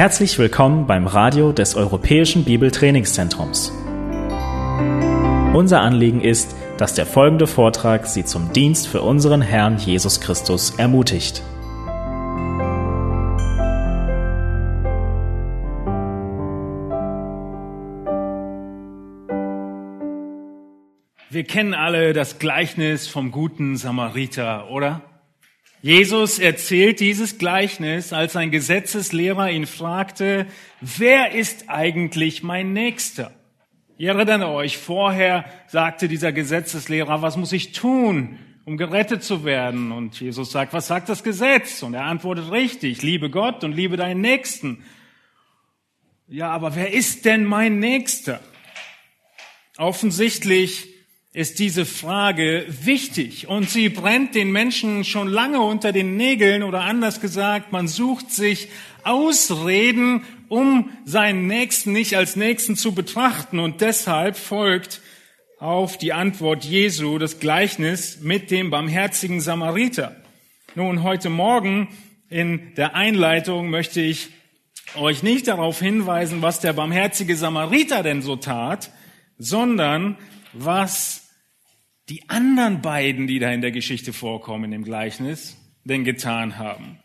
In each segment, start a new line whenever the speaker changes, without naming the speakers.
Herzlich willkommen beim Radio des Europäischen Bibeltrainingszentrums. Unser Anliegen ist, dass der folgende Vortrag Sie zum Dienst für unseren Herrn Jesus Christus ermutigt.
Wir kennen alle das Gleichnis vom guten Samariter, oder? Jesus erzählt dieses Gleichnis, als ein Gesetzeslehrer ihn fragte, wer ist eigentlich mein Nächster? Ihr erinnert euch, vorher sagte dieser Gesetzeslehrer, was muss ich tun, um gerettet zu werden? Und Jesus sagt, was sagt das Gesetz? Und er antwortet richtig, liebe Gott und liebe deinen Nächsten. Ja, aber wer ist denn mein Nächster? Offensichtlich ist diese Frage wichtig und sie brennt den Menschen schon lange unter den Nägeln oder anders gesagt, man sucht sich Ausreden, um seinen Nächsten nicht als Nächsten zu betrachten und deshalb folgt auf die Antwort Jesu das Gleichnis mit dem barmherzigen Samariter. Nun, heute Morgen in der Einleitung möchte ich euch nicht darauf hinweisen, was der barmherzige Samariter denn so tat, sondern was die anderen beiden, die da in der Geschichte vorkommen im Gleichnis, denn getan haben.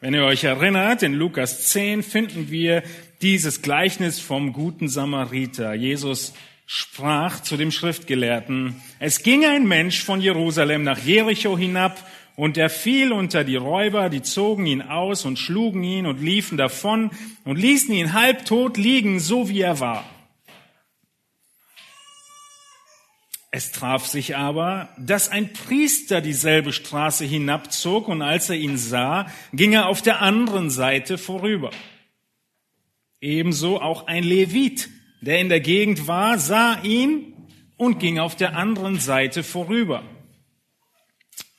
Wenn ihr euch erinnert, in Lukas 10 finden wir dieses Gleichnis vom guten Samariter. Jesus sprach zu dem Schriftgelehrten, es ging ein Mensch von Jerusalem nach Jericho hinab und er fiel unter die Räuber, die zogen ihn aus und schlugen ihn und liefen davon und ließen ihn halbtot liegen, so wie er war. Es traf sich aber, dass ein Priester dieselbe Straße hinabzog und als er ihn sah, ging er auf der anderen Seite vorüber. Ebenso auch ein Levit, der in der Gegend war, sah ihn und ging auf der anderen Seite vorüber.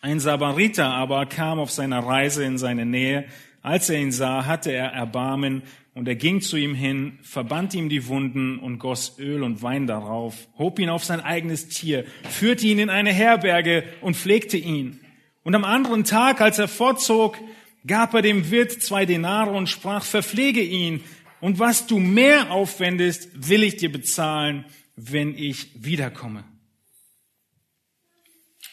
Ein Samariter aber kam auf seiner Reise in seine Nähe. Als er ihn sah, hatte er Erbarmen und er ging zu ihm hin, verband ihm die Wunden und goss Öl und Wein darauf, hob ihn auf sein eigenes Tier, führte ihn in eine Herberge und pflegte ihn. Und am anderen Tag, als er fortzog, gab er dem Wirt zwei Denare und sprach, verpflege ihn. Und was du mehr aufwendest, will ich dir bezahlen, wenn ich wiederkomme.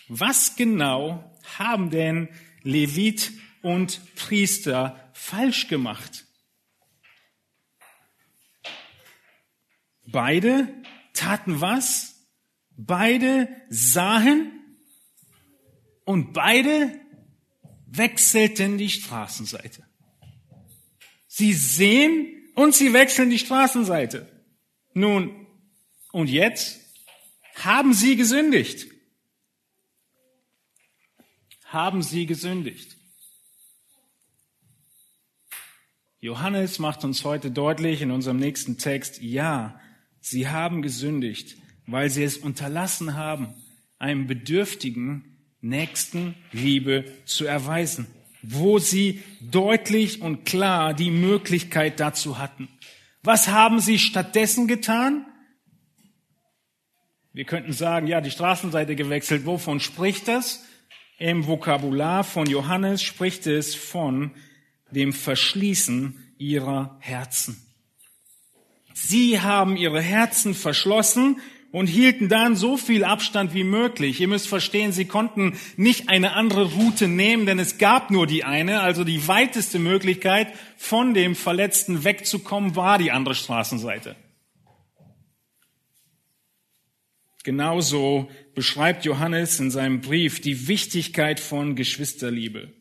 Was genau haben denn Levit und Priester falsch gemacht? Beide taten was? Beide sahen und beide wechselten die Straßenseite. Sie sehen und sie wechseln die Straßenseite. Nun, und jetzt haben sie gesündigt. Haben sie gesündigt. Johannes macht uns heute deutlich in unserem nächsten Text, ja, Sie haben gesündigt, weil sie es unterlassen haben, einem Bedürftigen nächsten Liebe zu erweisen, wo sie deutlich und klar die Möglichkeit dazu hatten. Was haben sie stattdessen getan? Wir könnten sagen, ja, die Straßenseite gewechselt. Wovon spricht das? Im Vokabular von Johannes spricht es von dem Verschließen ihrer Herzen. Sie haben ihre Herzen verschlossen und hielten dann so viel Abstand wie möglich. Ihr müsst verstehen, sie konnten nicht eine andere Route nehmen, denn es gab nur die eine, also die weiteste Möglichkeit, von dem Verletzten wegzukommen, war die andere Straßenseite. Genauso beschreibt Johannes in seinem Brief die Wichtigkeit von Geschwisterliebe.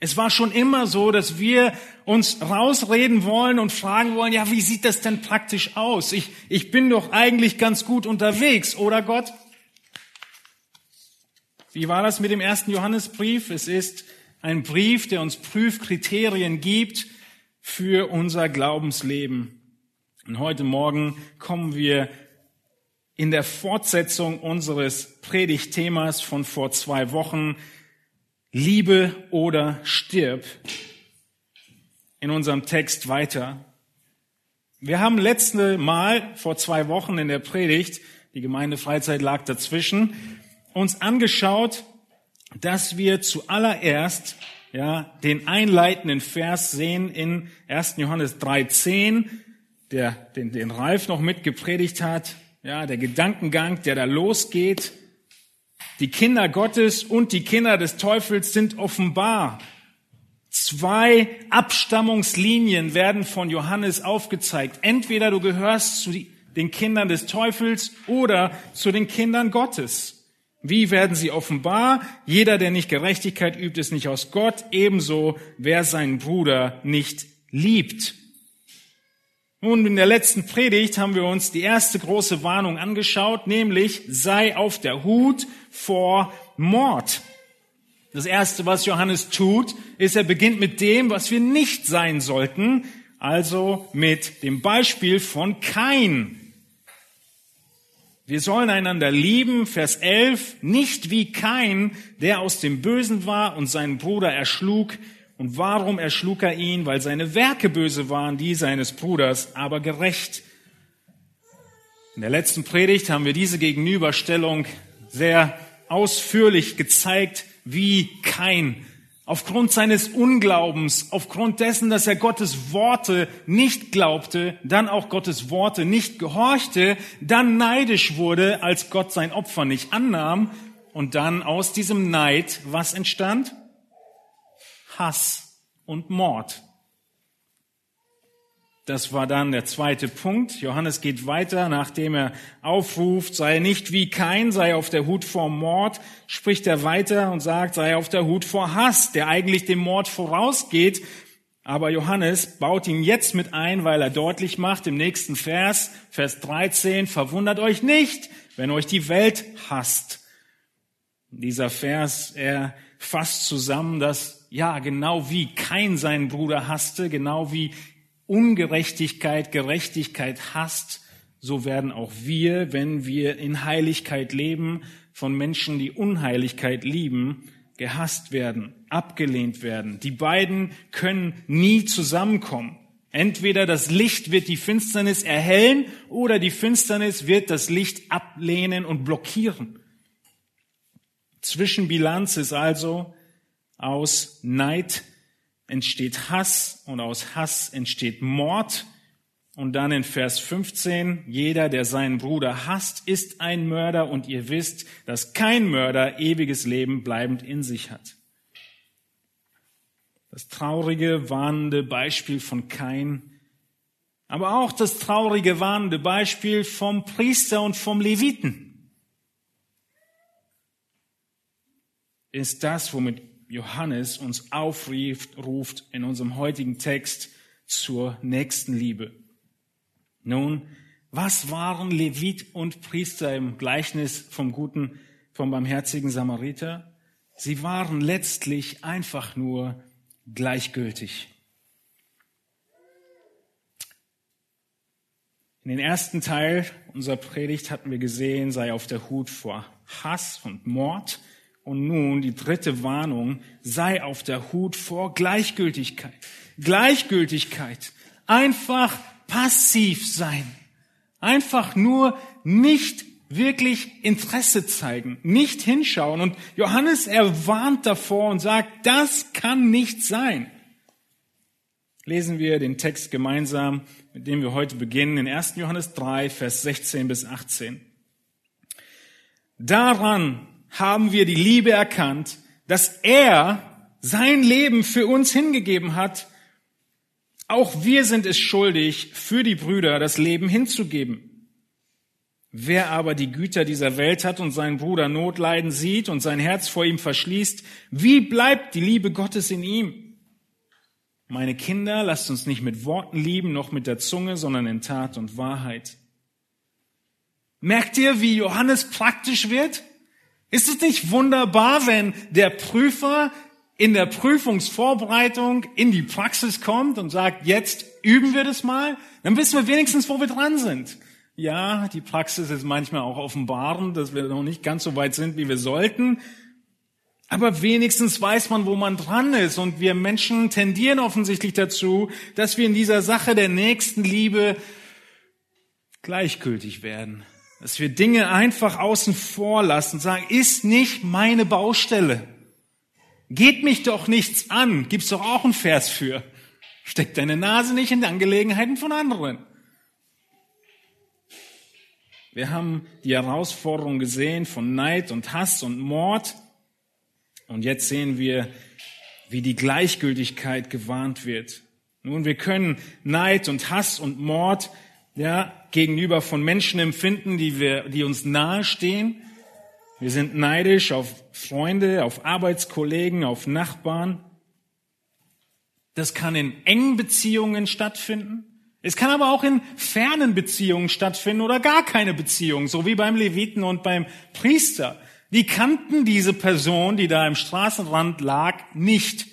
Es war schon immer so, dass wir uns rausreden wollen und fragen wollen, ja, wie sieht das denn praktisch aus? Ich, ich bin doch eigentlich ganz gut unterwegs, oder Gott? Wie war das mit dem ersten Johannesbrief? Es ist ein Brief, der uns Prüfkriterien gibt für unser Glaubensleben. Und heute Morgen kommen wir in der Fortsetzung unseres Predigtthemas von vor zwei Wochen Liebe oder stirb in unserem Text weiter. Wir haben letzte Mal vor zwei Wochen in der Predigt, die Gemeindefreizeit lag dazwischen, uns angeschaut, dass wir zuallererst ja, den einleitenden Vers sehen in 1. Johannes 3,10, der, den, den Ralf noch mitgepredigt hat, ja, der Gedankengang, der da losgeht. Die Kinder Gottes und die Kinder des Teufels sind offenbar. Zwei Abstammungslinien werden von Johannes aufgezeigt. Entweder du gehörst zu den Kindern des Teufels oder zu den Kindern Gottes. Wie werden sie offenbar? Jeder, der nicht Gerechtigkeit übt, ist nicht aus Gott. Ebenso, wer seinen Bruder nicht liebt. Nun, in der letzten Predigt haben wir uns die erste große Warnung angeschaut, nämlich sei auf der Hut vor Mord. Das erste, was Johannes tut, ist, er beginnt mit dem, was wir nicht sein sollten, also mit dem Beispiel von Kain. Wir sollen einander lieben, Vers 11, nicht wie Kain, der aus dem Bösen war und seinen Bruder erschlug. Und warum erschlug er ihn? Weil seine Werke böse waren, die seines Bruders aber gerecht. In der letzten Predigt haben wir diese Gegenüberstellung sehr ausführlich gezeigt, wie Kain aufgrund seines Unglaubens, aufgrund dessen, dass er Gottes Worte nicht glaubte, dann auch Gottes Worte nicht gehorchte, dann neidisch wurde, als Gott sein Opfer nicht annahm und dann aus diesem Neid was entstand? Hass und Mord. Das war dann der zweite Punkt. Johannes geht weiter, nachdem er aufruft, sei nicht wie kein, sei auf der Hut vor Mord, spricht er weiter und sagt, sei auf der Hut vor Hass, der eigentlich dem Mord vorausgeht. Aber Johannes baut ihn jetzt mit ein, weil er deutlich macht im nächsten Vers, Vers 13, verwundert euch nicht, wenn euch die Welt hasst. Dieser Vers, er fasst zusammen, dass ja, genau wie kein seinen Bruder hasste, genau wie Ungerechtigkeit, Gerechtigkeit hasst, so werden auch wir, wenn wir in Heiligkeit leben, von Menschen, die Unheiligkeit lieben, gehasst werden, abgelehnt werden. Die beiden können nie zusammenkommen. Entweder das Licht wird die Finsternis erhellen oder die Finsternis wird das Licht ablehnen und blockieren. Zwischenbilanz ist also aus Neid entsteht Hass und aus Hass entsteht Mord. Und dann in Vers 15, jeder, der seinen Bruder hasst, ist ein Mörder und ihr wisst, dass kein Mörder ewiges Leben bleibend in sich hat. Das traurige, warnende Beispiel von Kain, aber auch das traurige, warnende Beispiel vom Priester und vom Leviten ist das, womit Johannes uns aufruft in unserem heutigen Text zur nächsten Liebe. Nun, was waren Levit und Priester im Gleichnis vom guten, vom barmherzigen Samariter? Sie waren letztlich einfach nur gleichgültig. In den ersten Teil unserer Predigt hatten wir gesehen, sei auf der Hut vor Hass und Mord. Und nun die dritte Warnung, sei auf der Hut vor Gleichgültigkeit. Gleichgültigkeit. Einfach passiv sein. Einfach nur nicht wirklich Interesse zeigen, nicht hinschauen. Und Johannes, er warnt davor und sagt, das kann nicht sein. Lesen wir den Text gemeinsam, mit dem wir heute beginnen, in 1. Johannes 3, Vers 16 bis 18. Daran haben wir die Liebe erkannt, dass er sein Leben für uns hingegeben hat. Auch wir sind es schuldig, für die Brüder das Leben hinzugeben. Wer aber die Güter dieser Welt hat und seinen Bruder Notleiden sieht und sein Herz vor ihm verschließt, wie bleibt die Liebe Gottes in ihm? Meine Kinder, lasst uns nicht mit Worten lieben, noch mit der Zunge, sondern in Tat und Wahrheit. Merkt ihr, wie Johannes praktisch wird? Ist es nicht wunderbar, wenn der Prüfer in der Prüfungsvorbereitung in die Praxis kommt und sagt, jetzt üben wir das mal? Dann wissen wir wenigstens, wo wir dran sind. Ja, die Praxis ist manchmal auch offenbarend, dass wir noch nicht ganz so weit sind, wie wir sollten. Aber wenigstens weiß man, wo man dran ist. Und wir Menschen tendieren offensichtlich dazu, dass wir in dieser Sache der nächsten Liebe gleichgültig werden. Dass wir Dinge einfach außen vor lassen, sagen, ist nicht meine Baustelle. Geht mich doch nichts an. Gibt's doch auch einen Vers für. Steck deine Nase nicht in die Angelegenheiten von anderen. Wir haben die Herausforderung gesehen von Neid und Hass und Mord. Und jetzt sehen wir, wie die Gleichgültigkeit gewarnt wird. Nun, wir können Neid und Hass und Mord ja, gegenüber von Menschen empfinden, die, wir, die uns nahestehen. Wir sind neidisch auf Freunde, auf Arbeitskollegen, auf Nachbarn. Das kann in engen Beziehungen stattfinden. Es kann aber auch in fernen Beziehungen stattfinden oder gar keine Beziehung, so wie beim Leviten und beim Priester. Die kannten diese Person, die da im Straßenrand lag, nicht.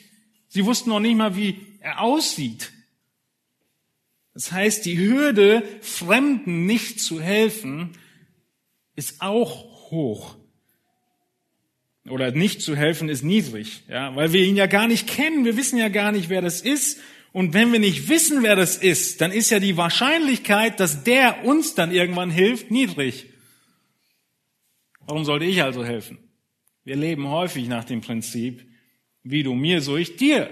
Sie wussten noch nicht mal, wie er aussieht. Das heißt, die Hürde, Fremden nicht zu helfen, ist auch hoch. Oder nicht zu helfen ist niedrig, ja, weil wir ihn ja gar nicht kennen. Wir wissen ja gar nicht, wer das ist. Und wenn wir nicht wissen, wer das ist, dann ist ja die Wahrscheinlichkeit, dass der uns dann irgendwann hilft, niedrig. Warum sollte ich also helfen? Wir leben häufig nach dem Prinzip, wie du mir, so ich dir.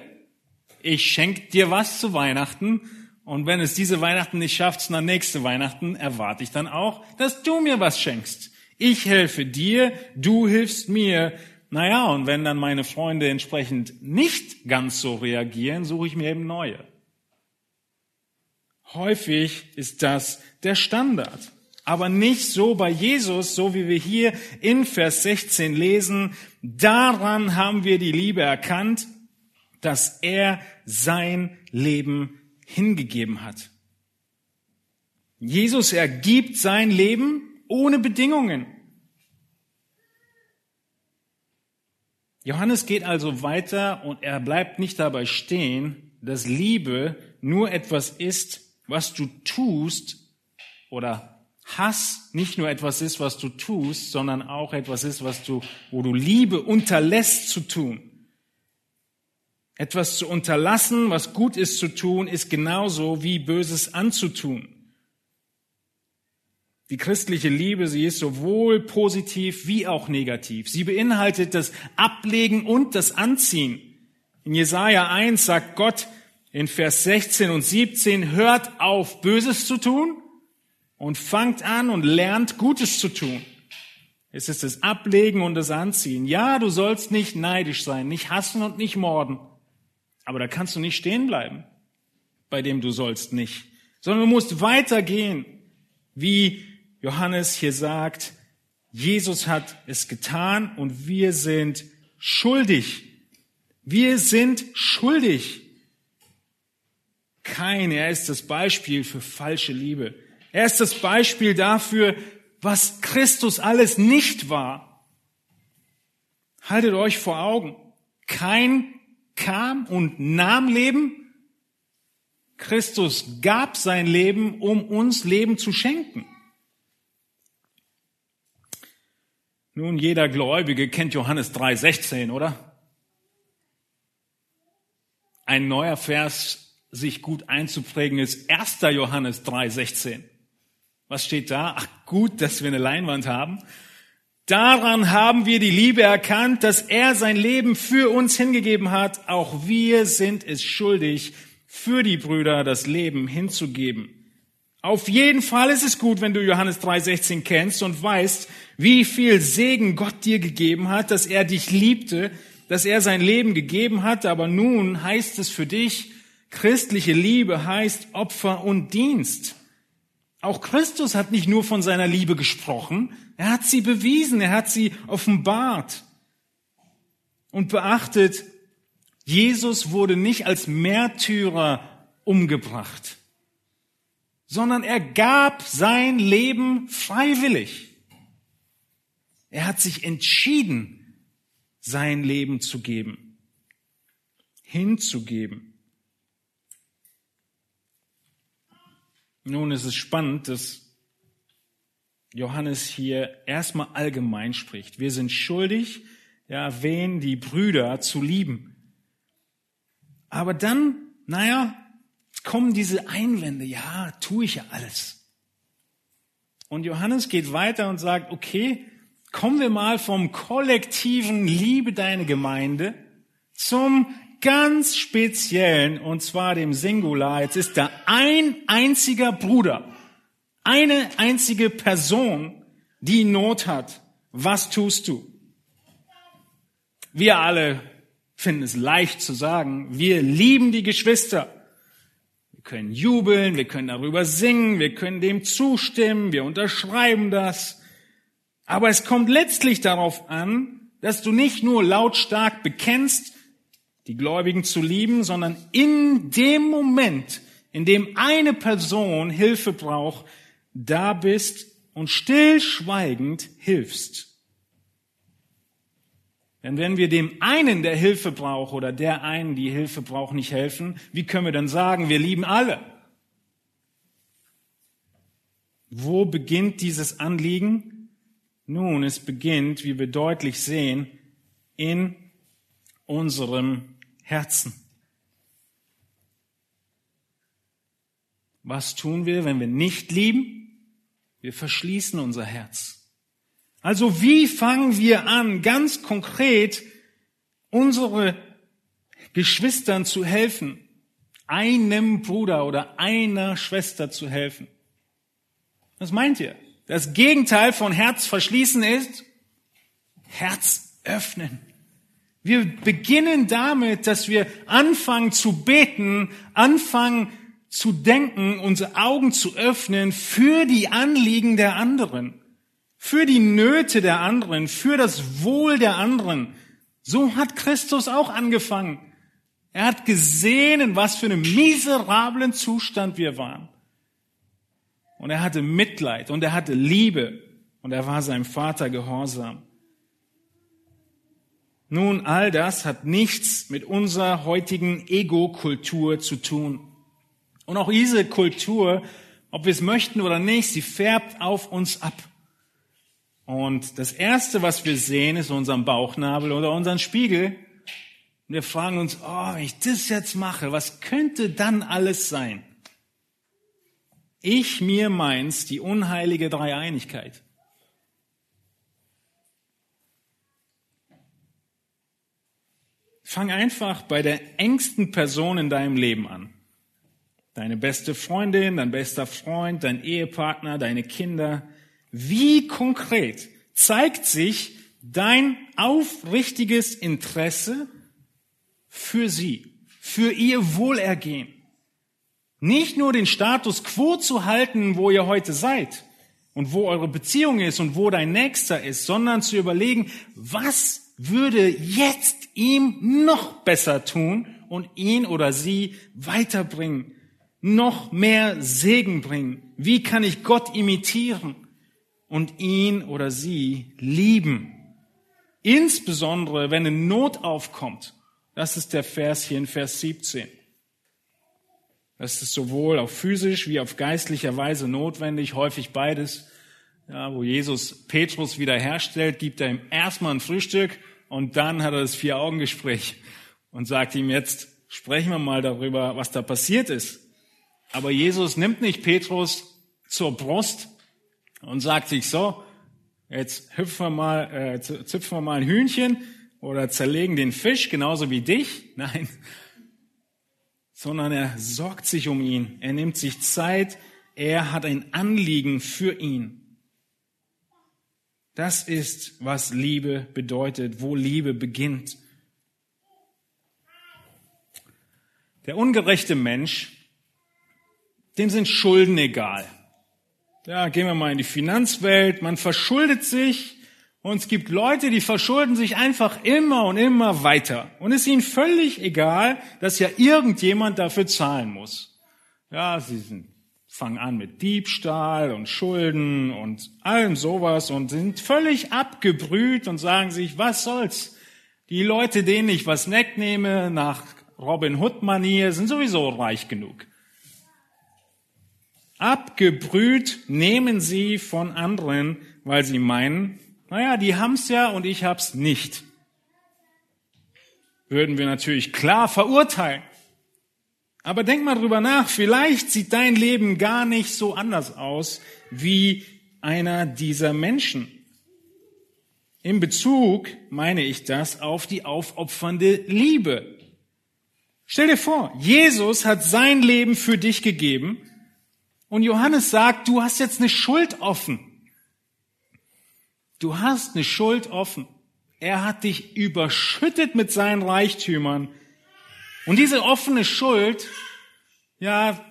Ich schenke dir was zu Weihnachten und wenn es diese Weihnachten nicht schafft, sondern nächste Weihnachten, erwarte ich dann auch, dass du mir was schenkst. Ich helfe dir, du hilfst mir. Naja, und wenn dann meine Freunde entsprechend nicht ganz so reagieren, suche ich mir eben neue. Häufig ist das der Standard. Aber nicht so bei Jesus, so wie wir hier in Vers 16 lesen. Daran haben wir die Liebe erkannt, dass er sein Leben hingegeben hat. Jesus ergibt sein Leben ohne Bedingungen. Johannes geht also weiter und er bleibt nicht dabei stehen, dass Liebe nur etwas ist, was du tust oder Hass nicht nur etwas ist, was du tust, sondern auch etwas ist, was du, wo du Liebe unterlässt zu tun. Etwas zu unterlassen, was gut ist zu tun, ist genauso wie Böses anzutun. Die christliche Liebe, sie ist sowohl positiv wie auch negativ. Sie beinhaltet das Ablegen und das Anziehen. In Jesaja 1 sagt Gott in Vers 16 und 17, hört auf, Böses zu tun und fangt an und lernt Gutes zu tun. Es ist das Ablegen und das Anziehen. Ja, du sollst nicht neidisch sein, nicht hassen und nicht morden. Aber da kannst du nicht stehen bleiben, bei dem du sollst nicht, sondern du musst weitergehen, wie Johannes hier sagt, Jesus hat es getan und wir sind schuldig. Wir sind schuldig. Kein, er ist das Beispiel für falsche Liebe. Er ist das Beispiel dafür, was Christus alles nicht war. Haltet euch vor Augen. Kein kam und nahm Leben. Christus gab sein Leben, um uns Leben zu schenken. Nun, jeder Gläubige kennt Johannes 3,16, oder? Ein neuer Vers, sich gut einzuprägen, ist 1. Johannes 3,16. Was steht da? Ach, gut, dass wir eine Leinwand haben. Daran haben wir die Liebe erkannt, dass er sein Leben für uns hingegeben hat. Auch wir sind es schuldig, für die Brüder das Leben hinzugeben. Auf jeden Fall ist es gut, wenn du Johannes 3,16 kennst und weißt, wie viel Segen Gott dir gegeben hat, dass er dich liebte, dass er sein Leben gegeben hat. Aber nun heißt es für dich, christliche Liebe heißt Opfer und Dienst. Auch Christus hat nicht nur von seiner Liebe gesprochen, er hat sie bewiesen, er hat sie offenbart. Und beachtet, Jesus wurde nicht als Märtyrer umgebracht, sondern er gab sein Leben freiwillig. Er hat sich entschieden, sein Leben zu geben, hinzugeben. Nun ist es spannend, dass Johannes hier erstmal allgemein spricht. Wir sind schuldig, ja, wen die Brüder zu lieben. Aber dann, naja, kommen diese Einwände, ja, tue ich ja alles. Und Johannes geht weiter und sagt, okay, kommen wir mal vom kollektiven Liebe deine Gemeinde zum ganz speziellen, und zwar dem Singular. Jetzt ist da ein einziger Bruder, eine einzige Person, die Not hat. Was tust du? Wir alle finden es leicht zu sagen, wir lieben die Geschwister. Wir können jubeln, wir können darüber singen, wir können dem zustimmen, wir unterschreiben das. Aber es kommt letztlich darauf an, dass du nicht nur lautstark bekennst, die Gläubigen zu lieben, sondern in dem Moment, in dem eine Person Hilfe braucht, da bist und stillschweigend hilfst. Denn wenn wir dem einen, der Hilfe braucht, oder der einen, die Hilfe braucht, nicht helfen, wie können wir dann sagen, wir lieben alle? Wo beginnt dieses Anliegen? Nun, es beginnt, wie wir deutlich sehen, in unserem Herzen. Was tun wir, wenn wir nicht lieben? Wir verschließen unser Herz. Also wie fangen wir an, ganz konkret unsere Geschwistern zu helfen, einem Bruder oder einer Schwester zu helfen? Was meint ihr? Das Gegenteil von Herz verschließen ist Herz öffnen. Wir beginnen damit, dass wir anfangen zu beten, anfangen zu denken, unsere Augen zu öffnen für die Anliegen der anderen für die Nöte der anderen, für das Wohl der anderen. So hat Christus auch angefangen. Er hat gesehen, in was für einem miserablen Zustand wir waren. Und er hatte Mitleid und er hatte Liebe und er war seinem Vater gehorsam. Nun, all das hat nichts mit unserer heutigen Ego-Kultur zu tun. Und auch diese Kultur, ob wir es möchten oder nicht, sie färbt auf uns ab. Und das Erste, was wir sehen, ist unseren Bauchnabel oder unseren Spiegel. Und wir fragen uns, oh, wenn ich das jetzt mache, was könnte dann alles sein? Ich, mir, meins, die unheilige Dreieinigkeit. Fang einfach bei der engsten Person in deinem Leben an. Deine beste Freundin, dein bester Freund, dein Ehepartner, deine Kinder, wie konkret zeigt sich dein aufrichtiges Interesse für sie, für ihr Wohlergehen? Nicht nur den Status quo zu halten, wo ihr heute seid und wo eure Beziehung ist und wo dein Nächster ist, sondern zu überlegen, was würde jetzt ihm noch besser tun und ihn oder sie weiterbringen, noch mehr Segen bringen. Wie kann ich Gott imitieren? und ihn oder sie lieben. Insbesondere, wenn eine Not aufkommt. Das ist der Vers hier in Vers 17. Das ist sowohl auf physisch wie auf geistlicher Weise notwendig, häufig beides. Ja, wo Jesus Petrus wiederherstellt, gibt er ihm erstmal ein Frühstück und dann hat er das Vier-Augen-Gespräch und sagt ihm jetzt, sprechen wir mal darüber, was da passiert ist. Aber Jesus nimmt nicht Petrus zur Brust und sagt sich so, jetzt hüpfen wir mal, äh, züpfen wir mal ein Hühnchen oder zerlegen den Fisch, genauso wie dich. Nein, sondern er sorgt sich um ihn. Er nimmt sich Zeit. Er hat ein Anliegen für ihn. Das ist, was Liebe bedeutet, wo Liebe beginnt. Der ungerechte Mensch, dem sind Schulden egal. Ja, gehen wir mal in die Finanzwelt. Man verschuldet sich und es gibt Leute, die verschulden sich einfach immer und immer weiter. Und es ist ihnen völlig egal, dass ja irgendjemand dafür zahlen muss. Ja, sie sind, fangen an mit Diebstahl und Schulden und allem sowas und sind völlig abgebrüht und sagen sich, was soll's? Die Leute, denen ich was wegnehme nach Robin Hood Manier, sind sowieso reich genug. Abgebrüht nehmen sie von anderen, weil sie meinen, naja, die haben's ja und ich hab's nicht. Würden wir natürlich klar verurteilen. Aber denk mal drüber nach, vielleicht sieht dein Leben gar nicht so anders aus wie einer dieser Menschen. in Bezug, meine ich das, auf die aufopfernde Liebe. Stell dir vor, Jesus hat sein Leben für dich gegeben und Johannes sagt, du hast jetzt eine Schuld offen. Du hast eine Schuld offen. Er hat dich überschüttet mit seinen Reichtümern. Und diese offene Schuld, ja,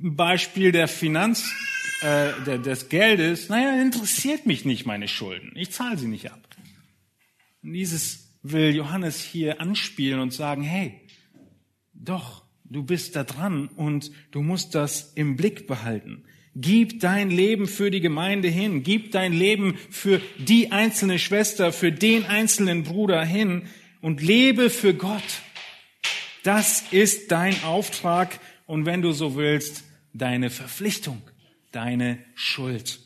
ein Beispiel der Finanz, äh, des Geldes, naja, interessiert mich nicht meine Schulden. Ich zahle sie nicht ab. Und dieses will Johannes hier anspielen und sagen, hey, doch, du bist da dran und du musst das im Blick behalten. Gib dein Leben für die Gemeinde hin. Gib dein Leben für die einzelne Schwester, für den einzelnen Bruder hin und lebe für Gott. Das ist dein Auftrag und wenn du so willst, deine Verpflichtung deine Schuld.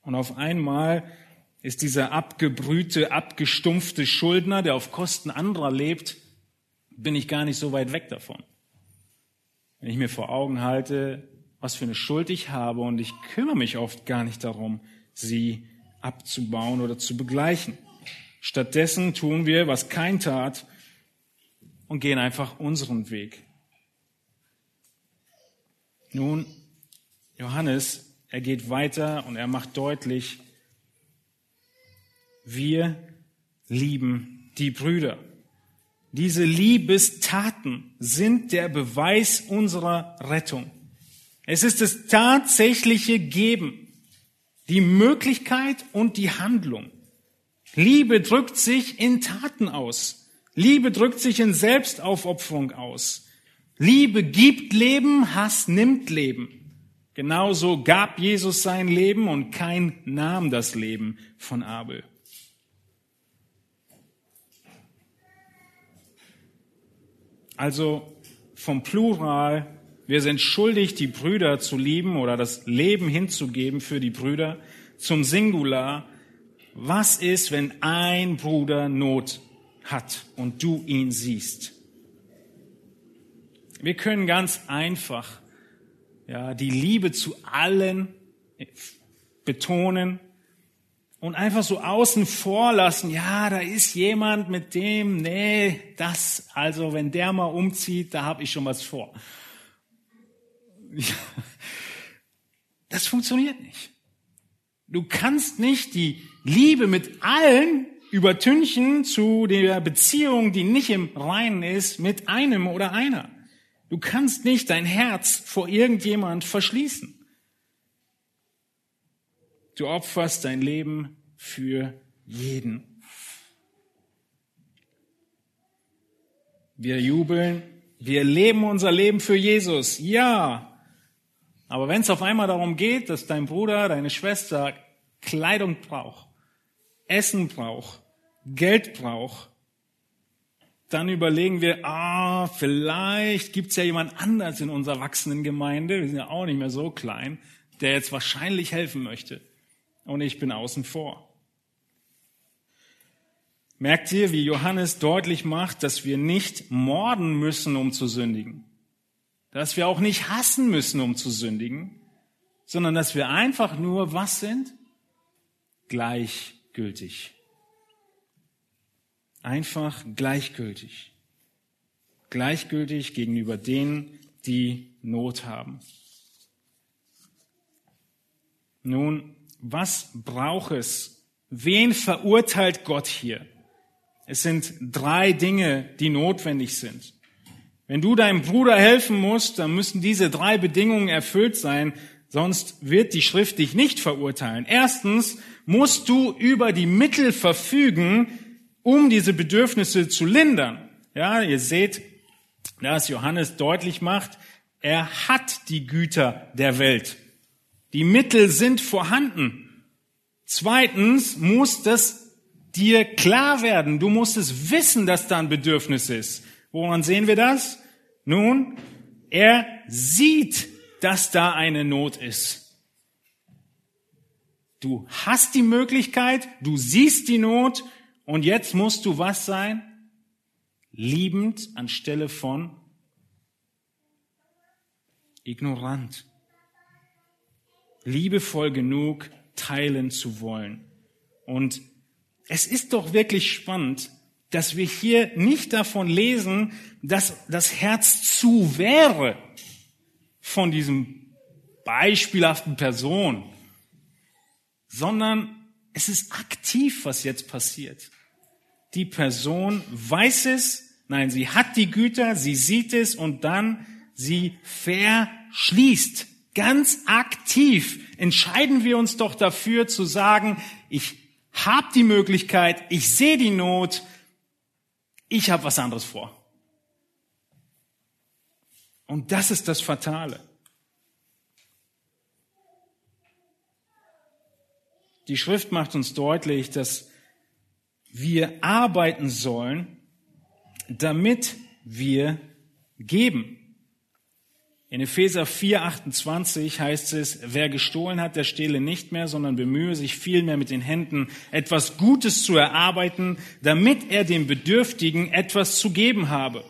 Und auf einmal ist dieser abgebrühte, abgestumpfte Schuldner, der auf Kosten anderer lebt, bin ich gar nicht so weit weg davon. Wenn ich mir vor Augen halte, was für eine Schuld ich habe und ich kümmere mich oft gar nicht darum, sie abzubauen oder zu begleichen. Stattdessen tun wir, was kein tat, und gehen einfach unseren Weg. Nun, Johannes, er geht weiter und er macht deutlich, wir lieben die Brüder. Diese Liebestaten sind der Beweis unserer Rettung. Es ist das tatsächliche Geben, die Möglichkeit und die Handlung. Liebe drückt sich in Taten aus. Liebe drückt sich in Selbstaufopferung aus. Liebe gibt Leben, Hass nimmt Leben. Genauso gab Jesus sein Leben und kein nahm das Leben von Abel. Also vom Plural, wir sind schuldig, die Brüder zu lieben oder das Leben hinzugeben für die Brüder, zum Singular. Was ist, wenn ein Bruder Not hat und du ihn siehst? Wir können ganz einfach ja, die Liebe zu allen betonen und einfach so außen vor lassen, ja, da ist jemand mit dem, nee, das, also wenn der mal umzieht, da habe ich schon was vor. Das funktioniert nicht. Du kannst nicht die Liebe mit allen übertünchen zu der Beziehung, die nicht im Reinen ist, mit einem oder einer. Du kannst nicht dein Herz vor irgendjemand verschließen. Du opferst dein Leben für jeden. Wir jubeln, wir leben unser Leben für Jesus, ja. Aber wenn es auf einmal darum geht, dass dein Bruder, deine Schwester Kleidung braucht, Essen braucht, Geld braucht, dann überlegen wir, ah, vielleicht gibt's ja jemand anders in unserer wachsenden Gemeinde, wir sind ja auch nicht mehr so klein, der jetzt wahrscheinlich helfen möchte. Und ich bin außen vor. Merkt ihr, wie Johannes deutlich macht, dass wir nicht morden müssen, um zu sündigen? Dass wir auch nicht hassen müssen, um zu sündigen, sondern dass wir einfach nur was sind? Gleichgültig. Einfach gleichgültig. Gleichgültig gegenüber denen, die Not haben. Nun, was braucht es? Wen verurteilt Gott hier? Es sind drei Dinge, die notwendig sind. Wenn du deinem Bruder helfen musst, dann müssen diese drei Bedingungen erfüllt sein, sonst wird die Schrift dich nicht verurteilen. Erstens musst du über die Mittel verfügen, um diese Bedürfnisse zu lindern. Ja, ihr seht, dass Johannes deutlich macht, er hat die Güter der Welt. Die Mittel sind vorhanden. Zweitens muss das dir klar werden. Du musst es wissen, dass da ein Bedürfnis ist. Woran sehen wir das? Nun, er sieht, dass da eine Not ist. Du hast die Möglichkeit, du siehst die Not und jetzt musst du was sein? Liebend anstelle von ignorant. Liebevoll genug, teilen zu wollen. Und es ist doch wirklich spannend, dass wir hier nicht davon lesen, dass das Herz zu wäre von diesem beispielhaften Person, sondern es ist aktiv, was jetzt passiert. Die Person weiß es, nein, sie hat die Güter, sie sieht es und dann sie verschließt. Ganz aktiv entscheiden wir uns doch dafür zu sagen, ich habe die Möglichkeit, ich sehe die Not, ich habe was anderes vor. Und das ist das Fatale. Die Schrift macht uns deutlich, dass wir arbeiten sollen, damit wir geben. In Epheser 4, 28 heißt es, wer gestohlen hat, der stehle nicht mehr, sondern bemühe sich vielmehr mit den Händen etwas Gutes zu erarbeiten, damit er dem Bedürftigen etwas zu geben habe.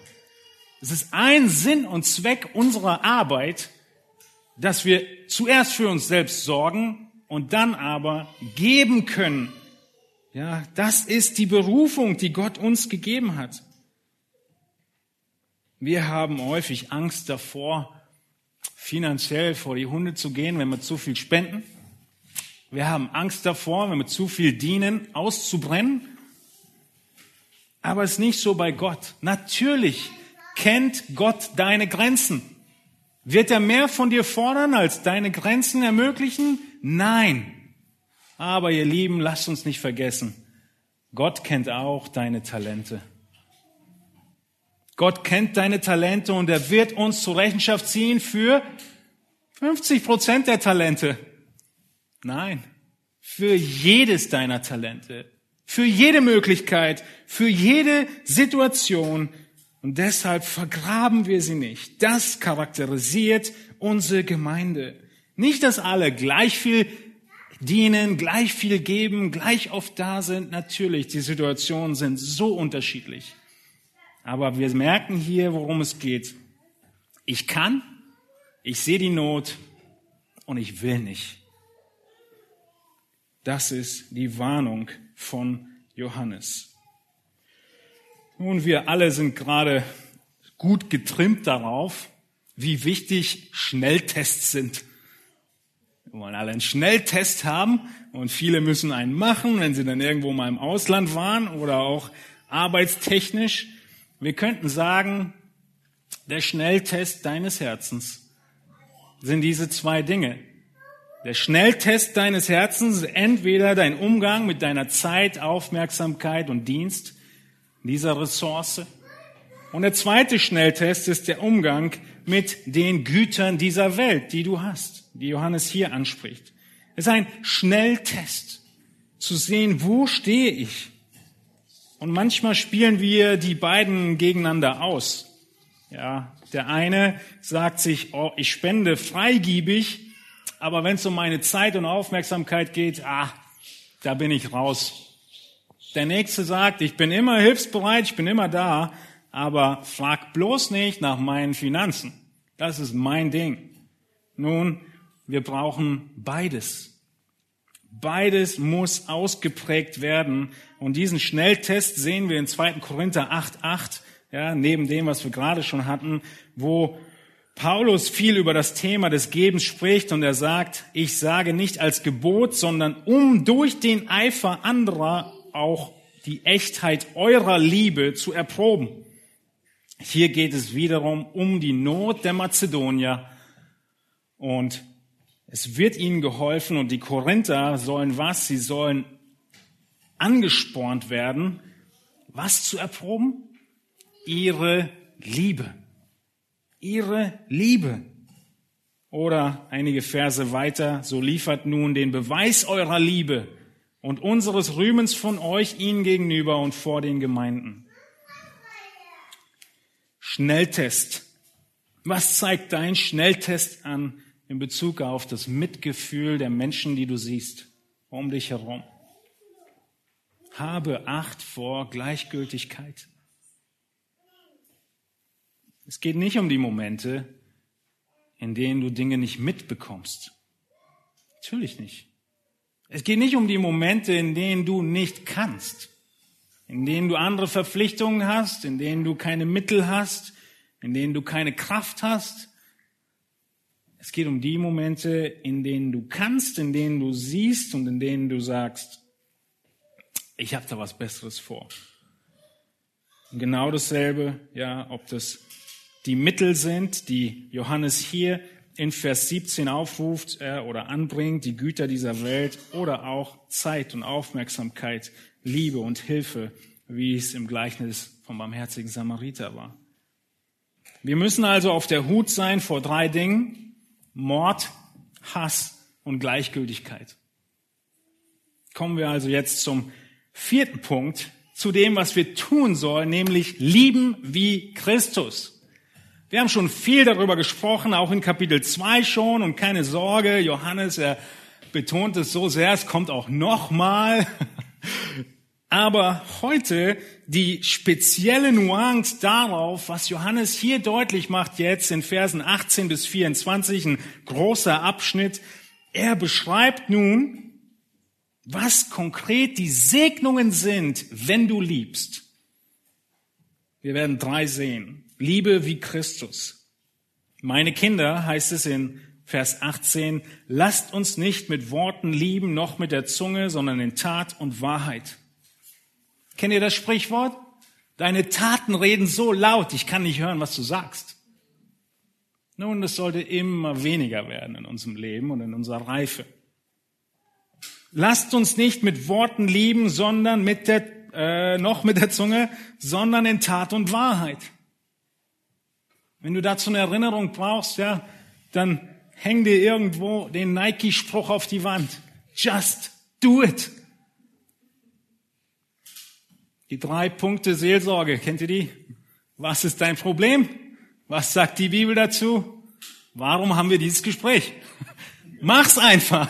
Es ist ein Sinn und Zweck unserer Arbeit, dass wir zuerst für uns selbst sorgen und dann aber geben können. Ja, das ist die Berufung, die Gott uns gegeben hat. Wir haben häufig Angst davor, finanziell vor die Hunde zu gehen, wenn wir zu viel spenden. Wir haben Angst davor, wenn wir zu viel dienen, auszubrennen. Aber es ist nicht so bei Gott. Natürlich kennt Gott deine Grenzen. Wird er mehr von dir fordern, als deine Grenzen ermöglichen? Nein. Aber ihr Lieben, lasst uns nicht vergessen, Gott kennt auch deine Talente. Gott kennt deine Talente und er wird uns zur Rechenschaft ziehen für 50 Prozent der Talente. Nein, für jedes deiner Talente, für jede Möglichkeit, für jede Situation. Und deshalb vergraben wir sie nicht. Das charakterisiert unsere Gemeinde. Nicht, dass alle gleich viel dienen, gleich viel geben, gleich oft da sind. Natürlich, die Situationen sind so unterschiedlich. Aber wir merken hier, worum es geht. Ich kann, ich sehe die Not und ich will nicht. Das ist die Warnung von Johannes. Nun, wir alle sind gerade gut getrimmt darauf, wie wichtig Schnelltests sind. Wir wollen alle einen Schnelltest haben und viele müssen einen machen, wenn sie dann irgendwo mal im Ausland waren oder auch arbeitstechnisch. Wir könnten sagen, der Schnelltest deines Herzens sind diese zwei Dinge. Der Schnelltest deines Herzens ist entweder dein Umgang mit deiner Zeit, Aufmerksamkeit und Dienst, dieser Ressource. Und der zweite Schnelltest ist der Umgang mit den Gütern dieser Welt, die du hast, die Johannes hier anspricht. Es ist ein Schnelltest, zu sehen, wo stehe ich? Und manchmal spielen wir die beiden gegeneinander aus. Ja, der eine sagt sich, oh, ich spende freigiebig, aber wenn es um meine Zeit und Aufmerksamkeit geht, ah, da bin ich raus. Der nächste sagt, ich bin immer hilfsbereit, ich bin immer da, aber frag bloß nicht nach meinen Finanzen. Das ist mein Ding. Nun, wir brauchen beides. Beides muss ausgeprägt werden. Und diesen Schnelltest sehen wir in 2. Korinther 8,8, ja, neben dem, was wir gerade schon hatten, wo Paulus viel über das Thema des Gebens spricht und er sagt, ich sage nicht als Gebot, sondern um durch den Eifer anderer auch die Echtheit eurer Liebe zu erproben. Hier geht es wiederum um die Not der Mazedonier und es wird ihnen geholfen und die Korinther sollen was? Sie sollen angespornt werden, was zu erproben? Ihre Liebe. Ihre Liebe. Oder einige Verse weiter, so liefert nun den Beweis eurer Liebe und unseres Rühmens von euch ihnen gegenüber und vor den Gemeinden. Schnelltest. Was zeigt dein Schnelltest an? In Bezug auf das Mitgefühl der Menschen, die du siehst, um dich herum. Habe Acht vor Gleichgültigkeit. Es geht nicht um die Momente, in denen du Dinge nicht mitbekommst. Natürlich nicht. Es geht nicht um die Momente, in denen du nicht kannst, in denen du andere Verpflichtungen hast, in denen du keine Mittel hast, in denen du keine Kraft hast. Es geht um die Momente, in denen du kannst, in denen du siehst und in denen du sagst, ich habe da was Besseres vor. Und genau dasselbe, ja, ob das die Mittel sind, die Johannes hier in Vers 17 aufruft äh, oder anbringt, die Güter dieser Welt oder auch Zeit und Aufmerksamkeit, Liebe und Hilfe, wie es im Gleichnis vom barmherzigen Samariter war. Wir müssen also auf der Hut sein vor drei Dingen. Mord, Hass und Gleichgültigkeit. Kommen wir also jetzt zum vierten Punkt, zu dem, was wir tun sollen, nämlich lieben wie Christus. Wir haben schon viel darüber gesprochen, auch in Kapitel 2 schon, und keine Sorge, Johannes, er betont es so sehr, es kommt auch nochmal. Aber heute die spezielle Nuance darauf, was Johannes hier deutlich macht jetzt in Versen 18 bis 24, ein großer Abschnitt. Er beschreibt nun, was konkret die Segnungen sind, wenn du liebst. Wir werden drei sehen. Liebe wie Christus. Meine Kinder, heißt es in Vers 18, lasst uns nicht mit Worten lieben, noch mit der Zunge, sondern in Tat und Wahrheit. Kennt ihr das Sprichwort? Deine Taten reden so laut, ich kann nicht hören, was du sagst. Nun, das sollte immer weniger werden in unserem Leben und in unserer Reife. Lasst uns nicht mit Worten lieben, sondern mit der, äh, noch mit der Zunge, sondern in Tat und Wahrheit. Wenn du dazu eine Erinnerung brauchst, ja, dann häng dir irgendwo den Nike-Spruch auf die Wand. Just do it. Die drei Punkte Seelsorge, kennt ihr die? Was ist dein Problem? Was sagt die Bibel dazu? Warum haben wir dieses Gespräch? Mach's einfach.